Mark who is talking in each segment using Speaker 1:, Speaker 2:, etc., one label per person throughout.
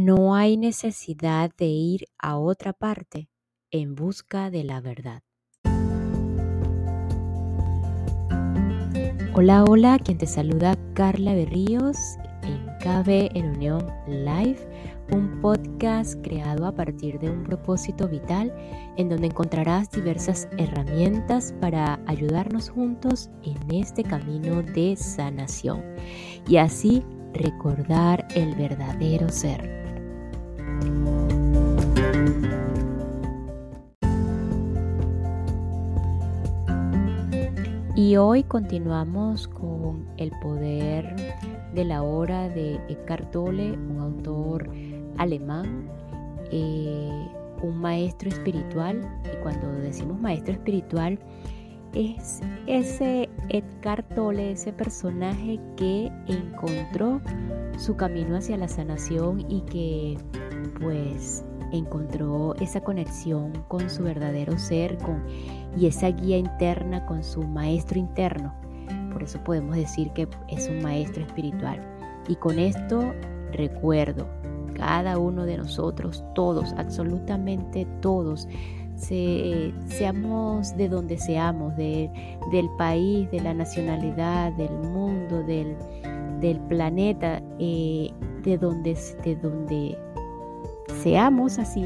Speaker 1: No hay necesidad de ir a otra parte en busca de la verdad. Hola, hola, quien te saluda Carla Berríos en KB en Unión Live, un podcast creado a partir de un propósito vital en donde encontrarás diversas herramientas para ayudarnos juntos en este camino de sanación y así recordar el verdadero ser. Y hoy continuamos con El poder de la hora de Eckhart Tolle, un autor alemán, eh, un maestro espiritual. Y cuando decimos maestro espiritual, es ese Eckhart Tolle, ese personaje que encontró su camino hacia la sanación y que pues encontró esa conexión con su verdadero ser con, y esa guía interna con su maestro interno. Por eso podemos decir que es un maestro espiritual. Y con esto recuerdo, cada uno de nosotros, todos, absolutamente todos, seamos de donde seamos, del país, de la nacionalidad, del mundo, del, planeta, eh, de, donde, de donde seamos así,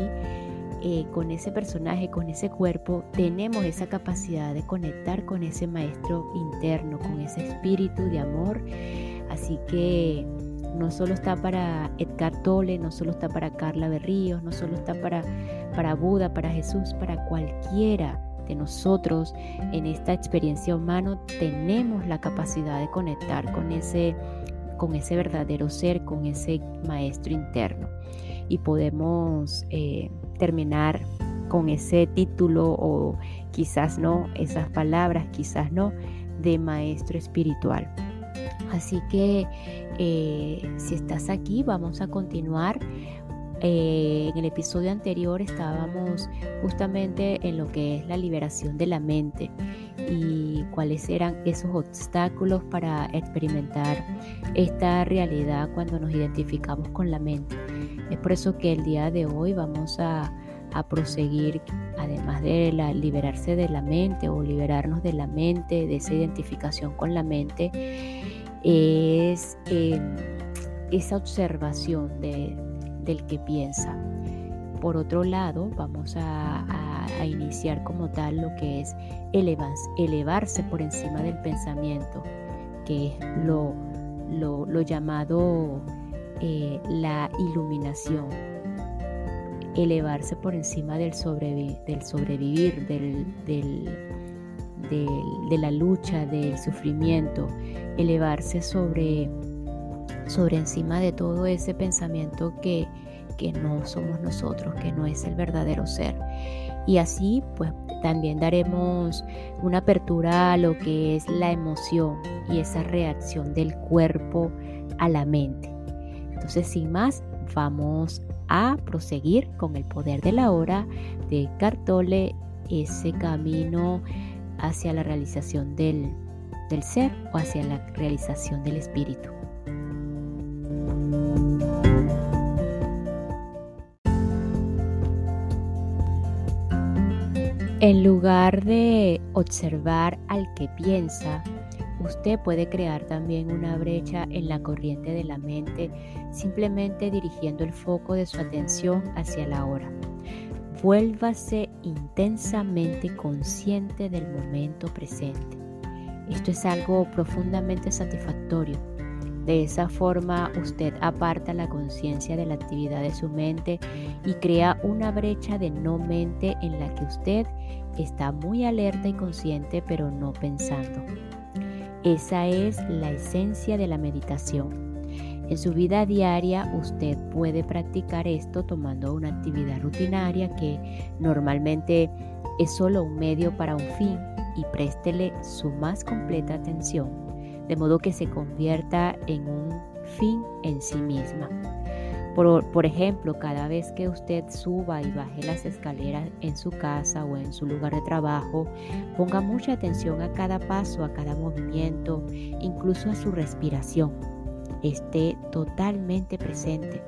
Speaker 1: eh, con ese personaje, con ese cuerpo, tenemos esa capacidad de conectar con ese maestro interno, con ese espíritu de amor. Así que no solo está para Edgar Tolle, no solo está para Carla Berríos, no solo está para, para Buda, para Jesús, para cualquiera de nosotros en esta experiencia humana tenemos la capacidad de conectar con ese, con ese verdadero ser, con ese maestro interno y podemos eh, terminar con ese título o quizás no, esas palabras, quizás no, de maestro espiritual. Así que eh, si estás aquí, vamos a continuar. Eh, en el episodio anterior estábamos justamente en lo que es la liberación de la mente y cuáles eran esos obstáculos para experimentar esta realidad cuando nos identificamos con la mente. Es por eso que el día de hoy vamos a, proseguir, además de liberarse de la mente o liberarnos de la mente, de esa identificación con la mente, es em, esa observación del que piensa. Por otro lado, vamos a, iniciar como tal lo que es elevarse por encima del pensamiento, que es lo, lo llamado eh, la iluminación, elevarse por encima del, sobrevivir, del, de la lucha, del sufrimiento, elevarse sobre, sobre encima de todo ese pensamiento que, que no somos nosotros, que no es el verdadero ser. Y así pues también daremos una apertura a lo que es la emoción y esa reacción del cuerpo a la mente. Entonces, sin más, vamos a proseguir con el poder de la hora de Cartole, ese camino hacia la realización del, del ser o hacia la realización del espíritu. En lugar de observar al que piensa, Usted puede crear también una brecha en la corriente de la mente simplemente dirigiendo el foco de su atención hacia la hora. Vuélvase intensamente consciente del momento presente. Esto es algo profundamente satisfactorio. De esa forma usted aparta la conciencia de la actividad de su mente y crea una brecha de no mente en la que usted está muy alerta y consciente pero no pensando. Esa es la esencia de la meditación. En su vida diaria usted puede practicar esto tomando una actividad rutinaria que normalmente es solo un medio para un fin y préstele su más completa atención, de modo que se convierta en un fin en sí misma. Por, ejemplo, cada vez que usted suba y baje las escaleras en su casa o en su lugar de trabajo, ponga mucha atención a cada paso, a cada movimiento, incluso a su respiración. Esté totalmente presente.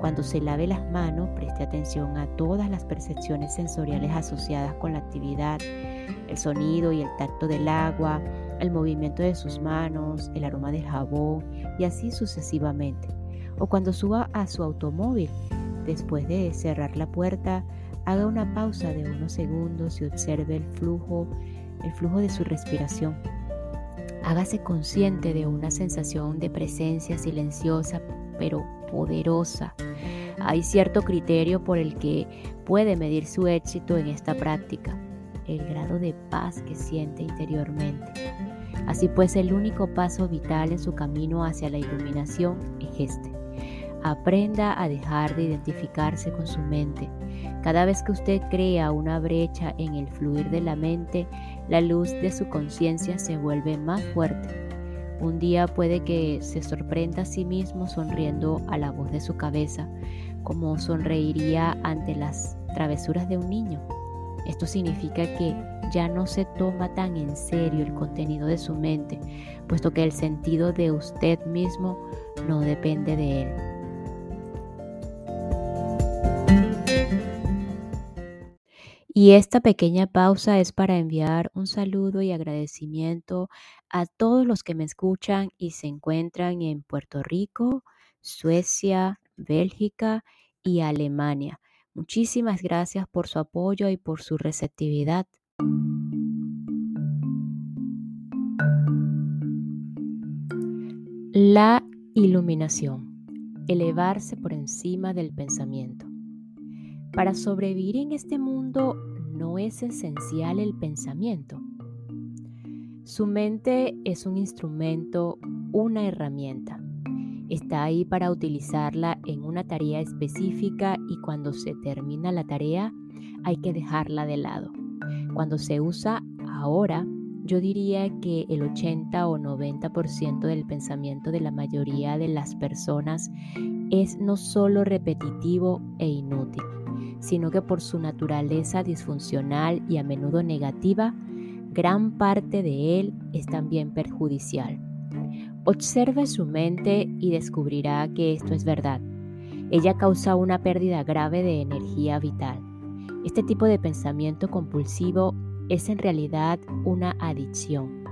Speaker 1: Cuando se lave las manos, preste atención a todas las percepciones sensoriales asociadas con la actividad, el sonido y el tacto del agua, el movimiento de sus manos, el aroma del jabón y así sucesivamente. O cuando suba a su automóvil, después de cerrar la puerta, haga una pausa de unos segundos y observe el flujo, el flujo de su respiración. Hágase consciente de una sensación de presencia silenciosa pero poderosa. Hay cierto criterio por el que puede medir su éxito en esta práctica, el grado de paz que siente interiormente. Así pues, el único paso vital en su camino hacia la iluminación es este. Aprenda a dejar de identificarse con su mente. Cada vez que usted crea una brecha en el fluir de la mente, la luz de su conciencia se vuelve más fuerte. Un día puede que se sorprenda a sí mismo sonriendo a la voz de su cabeza, como sonreiría ante las travesuras de un niño. Esto significa que ya no se toma tan en serio el contenido de su mente, puesto que el sentido de usted mismo no depende de él. Y esta pequeña pausa es para enviar un saludo y agradecimiento a todos los que me escuchan y se encuentran en Puerto Rico, Suecia, Bélgica y Alemania. Muchísimas gracias por su apoyo y por su receptividad. La iluminación. Elevarse por encima del pensamiento. Para sobrevivir en este mundo no es esencial el pensamiento. Su mente es un instrumento, una herramienta. Está ahí para utilizarla en una tarea específica y cuando se termina la tarea hay que dejarla de lado. Cuando se usa ahora, yo diría que el 80 o 90% del pensamiento de la mayoría de las personas es no solo repetitivo e inútil, sino que por su naturaleza disfuncional y a menudo negativa, gran parte de él es también perjudicial. Observe su mente y descubrirá que esto es verdad. Ella causa una pérdida grave de energía vital. Este tipo de pensamiento compulsivo es en realidad una adicción.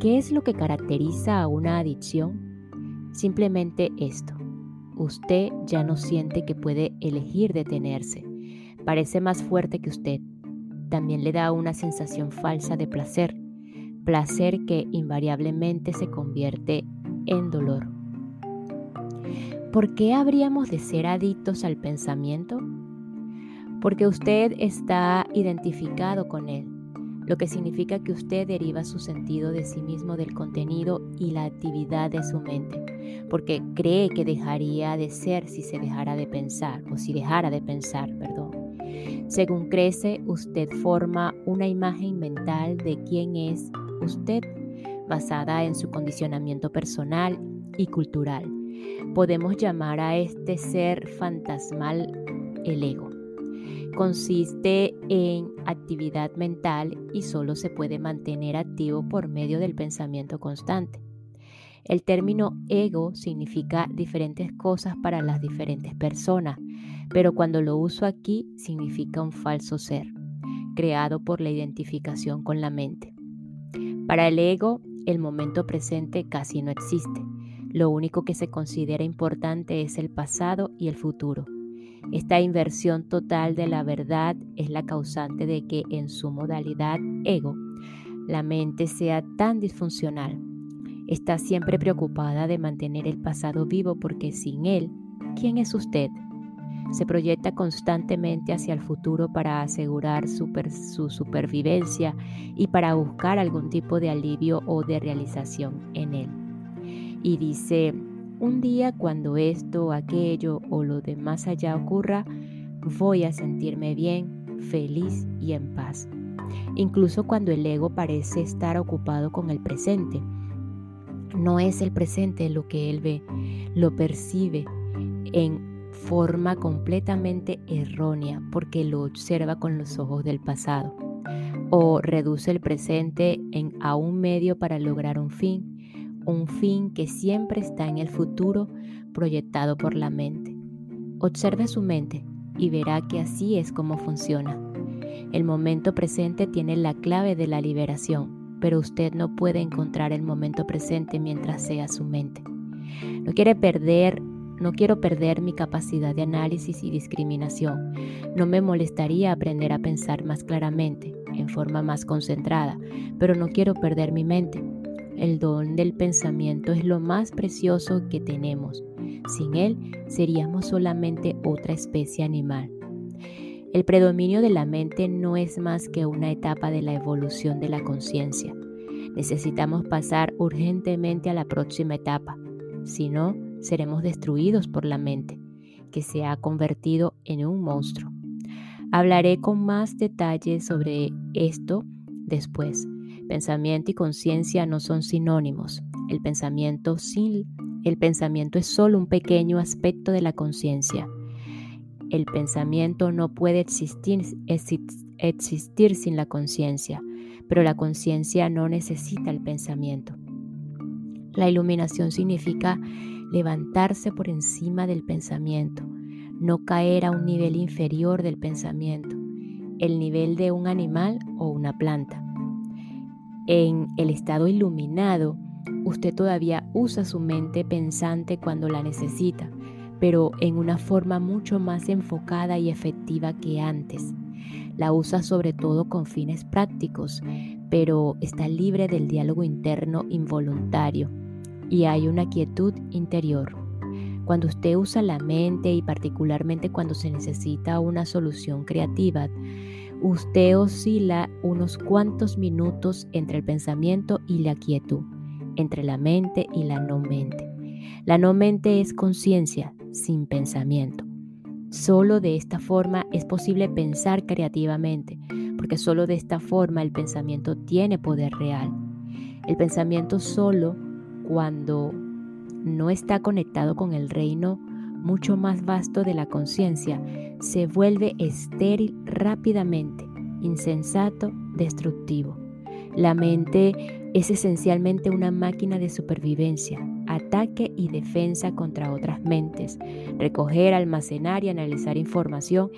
Speaker 1: ¿Qué es lo que caracteriza a una adicción? Simplemente esto usted ya no siente que puede elegir detenerse. Parece más fuerte que usted. También le da una sensación falsa de placer, placer que invariablemente se convierte en dolor. ¿Por qué habríamos de ser adictos al pensamiento? Porque usted está identificado con él, lo que significa que usted deriva su sentido de sí mismo del contenido y la actividad de su mente porque cree que dejaría de ser si se dejara de pensar o si dejara de pensar, perdón. Según crece, usted forma una imagen mental de quién es usted, basada en su condicionamiento personal y cultural. Podemos llamar a este ser fantasmal el ego. Consiste en actividad mental y solo se puede mantener activo por medio del pensamiento constante. El término ego significa diferentes cosas para las diferentes personas, pero cuando lo uso aquí significa un falso ser, creado por la identificación con la mente. Para el ego, el momento presente casi no existe. Lo único que se considera importante es el pasado y el futuro. Esta inversión total de la verdad es la causante de que en su modalidad ego, la mente sea tan disfuncional Está siempre preocupada de mantener el pasado vivo porque sin él, ¿quién es usted? Se proyecta constantemente hacia el futuro para asegurar su supervivencia y para buscar algún tipo de alivio o de realización en él. Y dice, un día cuando esto, aquello o lo de más allá ocurra, voy a sentirme bien, feliz y en paz. Incluso cuando el ego parece estar ocupado con el presente no es el presente lo que él ve, lo percibe en forma completamente errónea porque lo observa con los ojos del pasado o reduce el presente en a un medio para lograr un fin, un fin que siempre está en el futuro proyectado por la mente. Observe su mente y verá que así es como funciona. El momento presente tiene la clave de la liberación, pero usted no puede encontrar el momento presente mientras sea su mente. No quiere perder no quiero perder mi capacidad de análisis y discriminación. No me molestaría aprender a pensar más claramente, en forma más concentrada, pero no quiero perder mi mente. El don del pensamiento es lo más precioso que tenemos. Sin él seríamos solamente otra especie animal. El predominio de la mente no es más que una etapa de la evolución de la conciencia. Necesitamos pasar urgentemente a la próxima etapa. Si no, seremos destruidos por la mente, que se ha convertido en un monstruo. Hablaré con más detalles sobre esto después. Pensamiento y conciencia no son sinónimos. El pensamiento, es solo un pequeño aspecto de la conciencia. El pensamiento no puede existir, existir sin la conciencia, pero la conciencia no necesita el pensamiento. La iluminación significa levantarse por encima del pensamiento, no caer a un nivel inferior del pensamiento, el nivel de un animal o una planta. En el estado iluminado, usted todavía usa su mente pensante cuando la necesita, pero en una forma mucho más enfocada y efectiva que antes. La usa sobre todo con fines prácticos, pero está libre del diálogo interno involuntario y hay una quietud interior. Cuando usted usa la mente y particularmente cuando se necesita una solución creativa, usted oscila unos cuantos minutos entre el pensamiento y la quietud, entre la mente y la no mente. La no mente es conciencia sin pensamiento. Solo de esta forma es posible pensar creativamente, porque solo de esta forma el pensamiento tiene poder real. El pensamiento solo cuando no está conectado con el reino mucho más vasto de la conciencia, se vuelve estéril rápidamente, insensato, destructivo. La mente es esencialmente una máquina de supervivencia, ataque y defensa contra otras mentes. Recoger, almacenar y analizar información,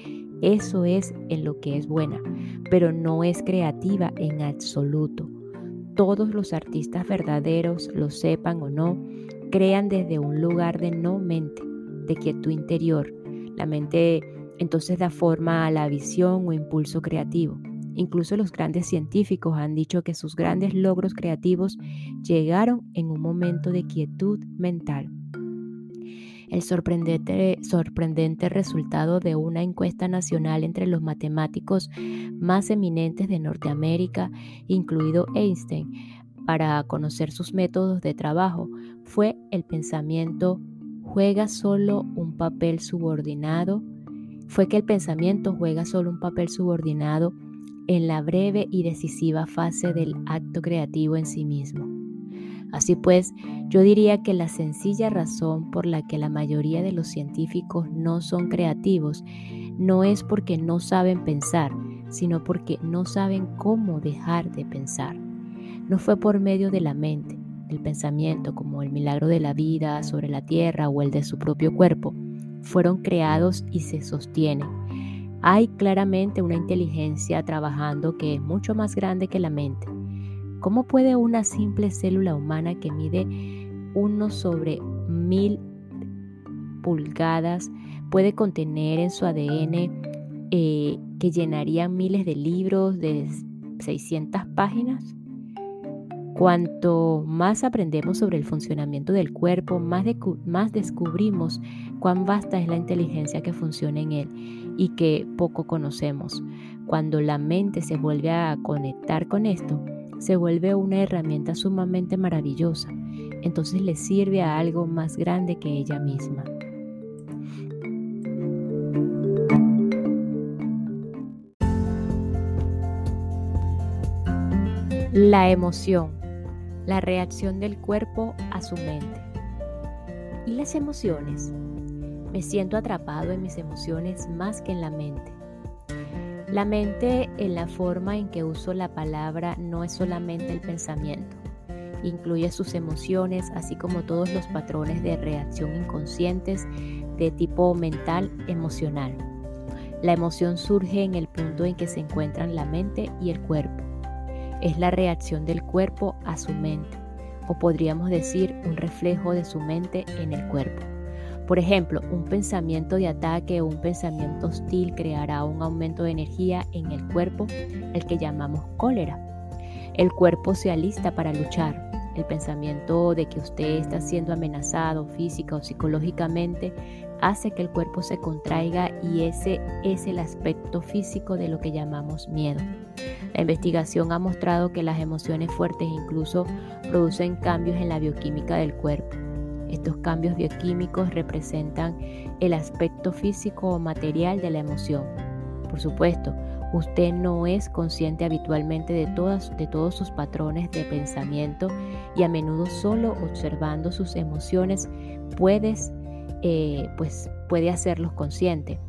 Speaker 1: eso es en lo que es buena, pero no es creativa en absoluto todos los artistas verdaderos, lo sepan o no, crean desde un lugar de no mente, de quietud interior. La mente entonces da forma a la visión o impulso creativo. Incluso los grandes científicos han dicho que sus grandes logros creativos llegaron en un momento de quietud mental. El sorprendente, resultado de una encuesta nacional entre los matemáticos más eminentes de Norteamérica, incluido Einstein, para conocer sus métodos de trabajo, fue el pensamiento juega solo un papel subordinado, fue que el pensamiento juega solo un papel subordinado en la breve y decisiva fase del acto creativo en sí mismo. Así pues, yo diría que la sencilla razón por la que la mayoría de los científicos no son creativos no es porque no saben pensar, sino porque no saben cómo dejar de pensar. No fue por medio de la mente, el pensamiento como el milagro de la vida sobre la tierra o el de su propio cuerpo, fueron creados y se sostienen. Hay claramente una inteligencia trabajando que es mucho más grande que la mente ¿Cómo puede una simple célula humana que mide uno sobre mil pulgadas puede contener en su ADN eh, que llenaría miles de libros de 600 páginas? Cuanto más aprendemos sobre el funcionamiento del cuerpo, más, más, descubrimos cuán vasta es la inteligencia que funciona en él y que poco conocemos. Cuando la mente se vuelve a conectar con esto, se vuelve una herramienta sumamente maravillosa, entonces le sirve a algo más grande que ella misma. La emoción, la reacción del cuerpo a su mente. ¿Y las emociones? Me siento atrapado en mis emociones más que en la mente. La mente en la forma en que uso la palabra no es solamente el pensamiento, incluye sus emociones, así como todos los patrones de reacción inconscientes de tipo mental emocional. La emoción surge en el punto en que se encuentran la mente y el cuerpo. Es la reacción del cuerpo a su mente, o podríamos decir un reflejo de su mente en el cuerpo. Por ejemplo, un pensamiento de ataque o un pensamiento hostil creará un aumento de energía en el cuerpo, el que llamamos cólera. El cuerpo se alista para luchar. El pensamiento de que usted está siendo amenazado física o psicológicamente hace que el cuerpo se contraiga y ese es el aspecto físico de lo que llamamos miedo. La investigación ha mostrado que las emociones fuertes incluso producen cambios en la bioquímica del cuerpo. Estos cambios bioquímicos representan el aspecto físico o material de la emoción. Por supuesto, usted no es consciente habitualmente de, todas, de todos sus patrones de pensamiento y a menudo solo observando sus emociones puedes, eh, pues, puede hacerlos consciente.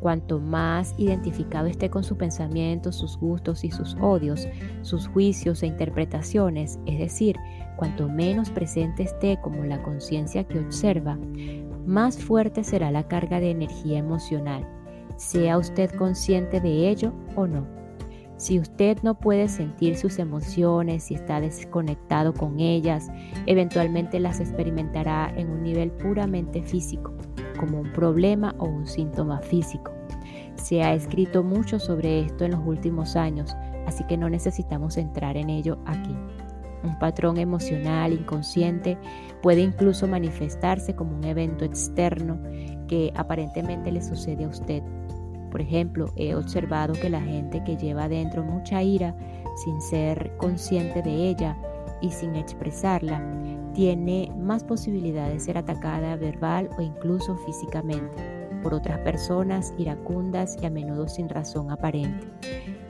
Speaker 1: Cuanto más identificado esté con su pensamiento, sus gustos y sus odios, sus juicios e interpretaciones, es decir, cuanto menos presente esté como la conciencia que observa, más fuerte será la carga de energía emocional, sea usted consciente de ello o no. Si usted no puede sentir sus emociones y está desconectado con ellas, eventualmente las experimentará en un nivel puramente físico como un problema o un síntoma físico. Se ha escrito mucho sobre esto en los últimos años, así que no necesitamos entrar en ello aquí. Un patrón emocional inconsciente puede incluso manifestarse como un evento externo que aparentemente le sucede a usted. Por ejemplo, he observado que la gente que lleva dentro mucha ira sin ser consciente de ella y sin expresarla, tiene más posibilidad de ser atacada verbal o incluso físicamente por otras personas iracundas y a menudo sin razón aparente.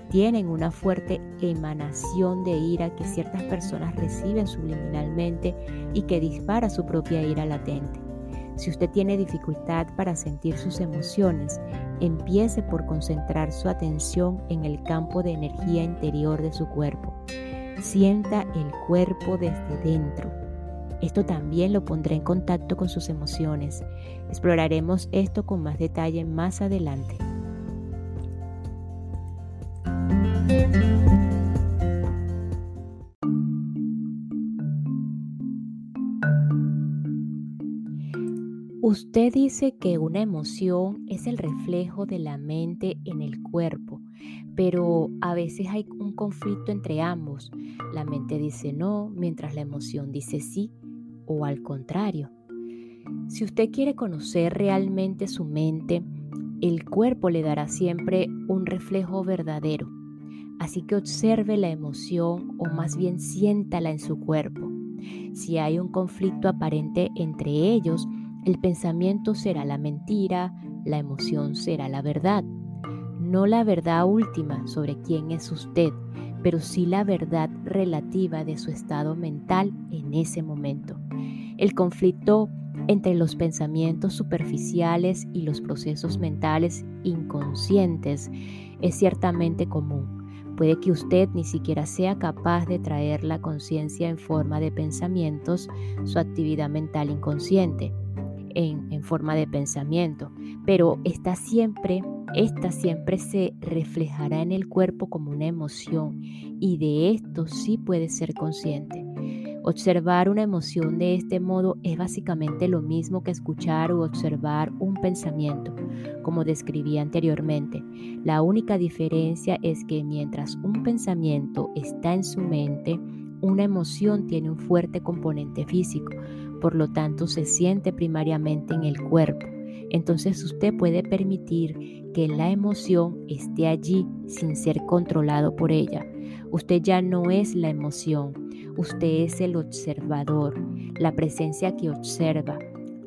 Speaker 1: Tienen una fuerte emanación de ira que ciertas personas reciben subliminalmente y que dispara su propia ira latente. Si usted tiene dificultad para sentir sus emociones, empiece por concentrar su atención en el campo de energía interior de su cuerpo. Sienta el cuerpo desde dentro. Esto también lo pondrá en contacto con sus emociones. Exploraremos esto con más detalle más adelante. Usted dice que una emoción es el reflejo de la mente en el cuerpo, pero a veces hay un conflicto entre ambos. La mente dice no, mientras la emoción dice sí, o al contrario. Si usted quiere conocer realmente su mente, el cuerpo le dará siempre un reflejo verdadero. Así que observe la emoción o más bien siéntala en su cuerpo. Si hay un conflicto aparente entre ellos, el pensamiento será la mentira, la emoción será la verdad. No la verdad última sobre quién es usted, pero sí la verdad relativa de su estado mental en ese momento. El conflicto entre los pensamientos superficiales y los procesos mentales inconscientes es ciertamente común. Puede que usted ni siquiera sea capaz de traer la conciencia en forma de pensamientos, su actividad mental inconsciente en, forma de pensamiento, pero esta siempre, esta siempre se reflejará en el cuerpo como una emoción y de esto sí puede ser consciente. Observar una emoción de este modo es básicamente lo mismo que escuchar o observar un pensamiento, como describí anteriormente. La única diferencia es que mientras un pensamiento está en su mente, una emoción tiene un fuerte componente físico, por lo tanto se siente primariamente en el cuerpo. Entonces usted puede permitir que la emoción esté allí sin ser controlado por ella. Usted ya no es la emoción, usted es el observador, la presencia que observa.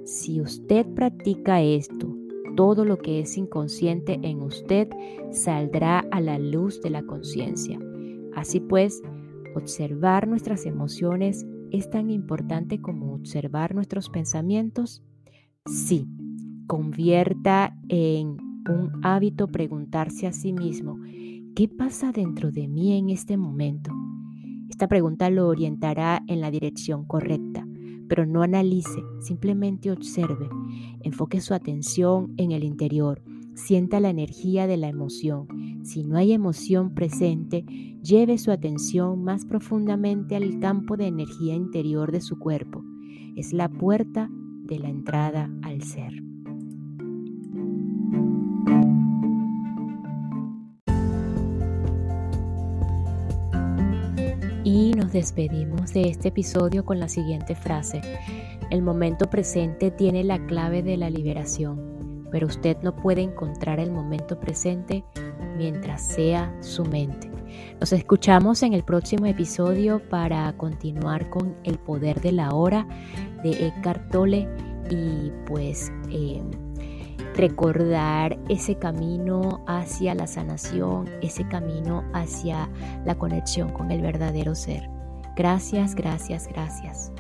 Speaker 1: Si usted practica esto, todo lo que es inconsciente en usted saldrá a la luz de la conciencia. Así pues, observar nuestras emociones es tan importante como observar nuestros pensamientos? Sí, convierta en un hábito preguntarse a sí mismo, ¿qué pasa dentro de mí en este momento? Esta pregunta lo orientará en la dirección correcta, pero no analice, simplemente observe. Enfoque su atención en el interior. Sienta la energía de la emoción. Si no hay emoción presente, lleve su atención más profundamente al campo de energía interior de su cuerpo. Es la puerta de la entrada al ser. Y nos despedimos de este episodio con la siguiente frase. El momento presente tiene la clave de la liberación, pero usted no puede encontrar el momento presente mientras sea su mente. Nos escuchamos en el próximo episodio para continuar con el poder de la hora de Eckhart Tolle y pues em, recordar ese camino hacia la sanación, ese camino hacia la conexión con el verdadero ser. Gracias, gracias, gracias.